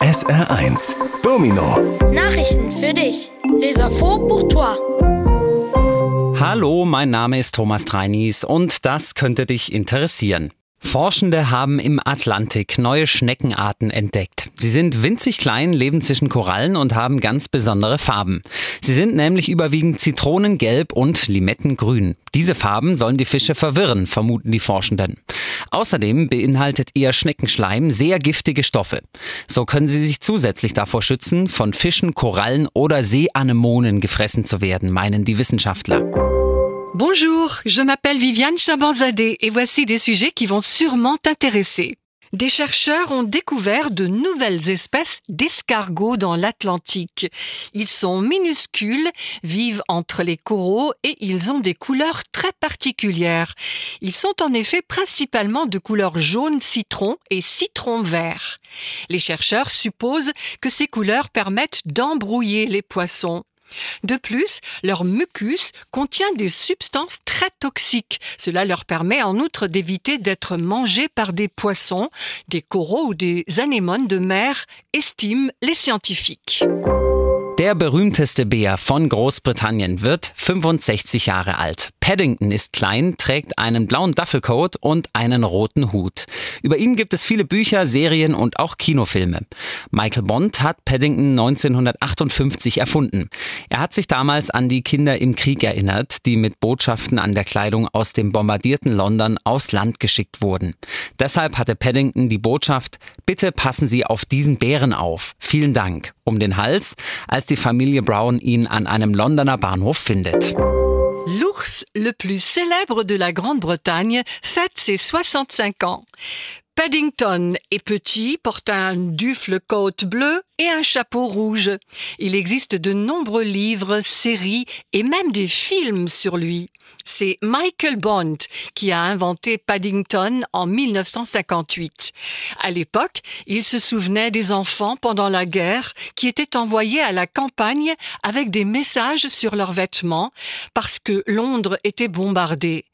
SR1 Domino Nachrichten für dich. Les infos pour toi. Hallo, mein Name ist Thomas Treinis und das könnte dich interessieren. Forschende haben im Atlantik neue Schneckenarten entdeckt. Sie sind winzig klein, leben zwischen Korallen und haben ganz besondere Farben. Sie sind nämlich überwiegend zitronengelb und limettengrün. Diese Farben sollen die Fische verwirren, vermuten die Forschenden. Außerdem beinhaltet ihr Schneckenschleim sehr giftige Stoffe. So können sie sich zusätzlich davor schützen, von Fischen, Korallen oder Seeanemonen gefressen zu werden, meinen die Wissenschaftler. Bonjour, je m'appelle Viviane Chabanzadeh et voici des sujets qui vont sûrement t'intéresser. Des chercheurs ont découvert de nouvelles espèces d'escargots dans l'Atlantique. Ils sont minuscules, vivent entre les coraux et ils ont des couleurs très particulières. Ils sont en effet principalement de couleur jaune citron et citron vert. Les chercheurs supposent que ces couleurs permettent d'embrouiller les poissons. De plus, leur mucus contient des substances très toxiques. Cela leur permet en outre d'éviter d'être mangés par des poissons, des coraux ou des anémones de mer, estiment les scientifiques. Der berühmteste Bär von Großbritannien wird 65 Jahre alt. Paddington ist klein, trägt einen blauen Duffelcoat und einen roten Hut. Über ihn gibt es viele Bücher, Serien und auch Kinofilme. Michael Bond hat Paddington 1958 erfunden. Er hat sich damals an die Kinder im Krieg erinnert, die mit Botschaften an der Kleidung aus dem bombardierten London aus Land geschickt wurden. Deshalb hatte Paddington die Botschaft, bitte passen Sie auf diesen Bären auf. Vielen Dank. Um den Hals, als die Familie Brown ihn an einem Londoner Bahnhof findet. L'ours le plus célèbre de la Grande-Bretagne fête ses 65 ans. Paddington est petit, porte un dufle côte bleu et un chapeau rouge. Il existe de nombreux livres, séries et même des films sur lui. C'est Michael Bond qui a inventé Paddington en 1958. À l'époque, il se souvenait des enfants pendant la guerre qui étaient envoyés à la campagne avec des messages sur leurs vêtements parce que Londres était bombardée.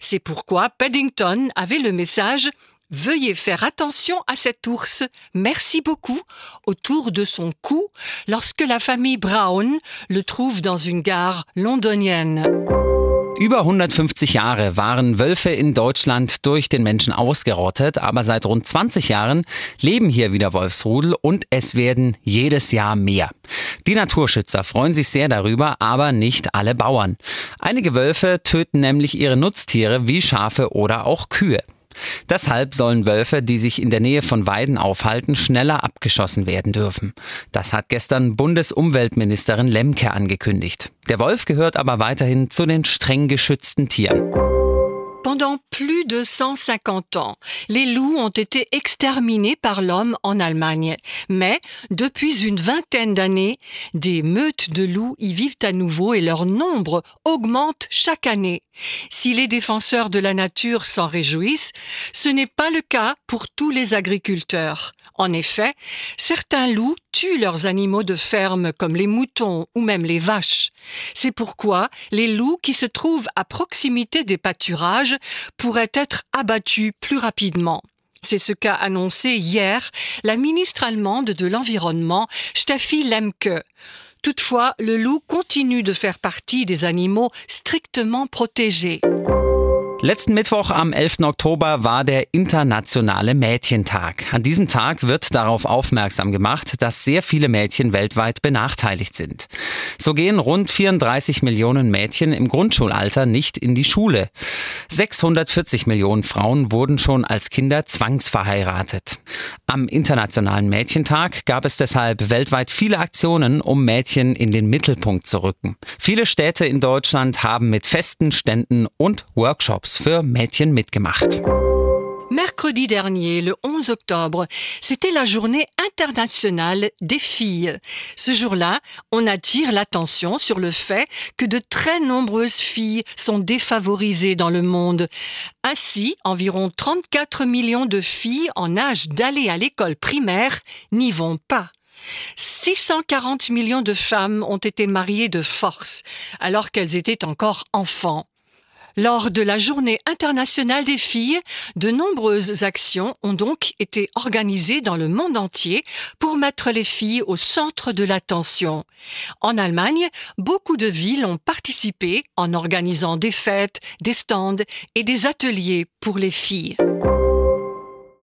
C'est pourquoi Paddington avait le message Veuillez faire attention à cet ours. Merci beaucoup autour de son cou lorsque la famille Brown le trouve dans une gare londonienne. Über 150 Jahre waren Wölfe in Deutschland durch den Menschen ausgerottet, aber seit rund 20 Jahren leben hier wieder Wolfsrudel und es werden jedes Jahr mehr. Die Naturschützer freuen sich sehr darüber, aber nicht alle Bauern. Einige Wölfe töten nämlich ihre Nutztiere wie Schafe oder auch Kühe. Deshalb sollen Wölfe, die sich in der Nähe von Weiden aufhalten, schneller abgeschossen werden dürfen. Das hat gestern Bundesumweltministerin Lemke angekündigt. Der Wolf gehört aber weiterhin zu den streng geschützten Tieren. Pendant plus de 150 ans, les loups ont été exterminés par l'homme en Allemagne. Mais depuis une vingtaine d'années, des meutes de loups y vivent à nouveau et leur nombre augmente chaque année. Si les défenseurs de la nature s'en réjouissent, ce n'est pas le cas pour tous les agriculteurs. En effet, certains loups tuent leurs animaux de ferme comme les moutons ou même les vaches. C'est pourquoi les loups qui se trouvent à proximité des pâturages pourraient être abattus plus rapidement. C'est ce qu'a annoncé hier la ministre allemande de l'Environnement, Steffi Lemke. Toutefois, le loup continue de faire partie des animaux strictement protégés. Letzten Mittwoch am 11. Oktober war der internationale Mädchentag. An diesem Tag wird darauf aufmerksam gemacht, dass sehr viele Mädchen weltweit benachteiligt sind. So gehen rund 34 Millionen Mädchen im Grundschulalter nicht in die Schule. 640 Millionen Frauen wurden schon als Kinder zwangsverheiratet. Am internationalen Mädchentag gab es deshalb weltweit viele Aktionen, um Mädchen in den Mittelpunkt zu rücken. Viele Städte in Deutschland haben mit festen Ständen und Workshops für. Mercredi dernier, le 11 octobre, c'était la journée internationale des filles. Ce jour-là, on attire l'attention sur le fait que de très nombreuses filles sont défavorisées dans le monde. Ainsi, environ 34 millions de filles en âge d'aller à l'école primaire n'y vont pas. 640 millions de femmes ont été mariées de force alors qu'elles étaient encore enfants. Lors de la Journée internationale des filles, de nombreuses actions ont donc été organisées dans le monde entier pour mettre les filles au centre de l'attention. En Allemagne, beaucoup de villes ont participé en organisant des fêtes, des stands et des ateliers pour les filles.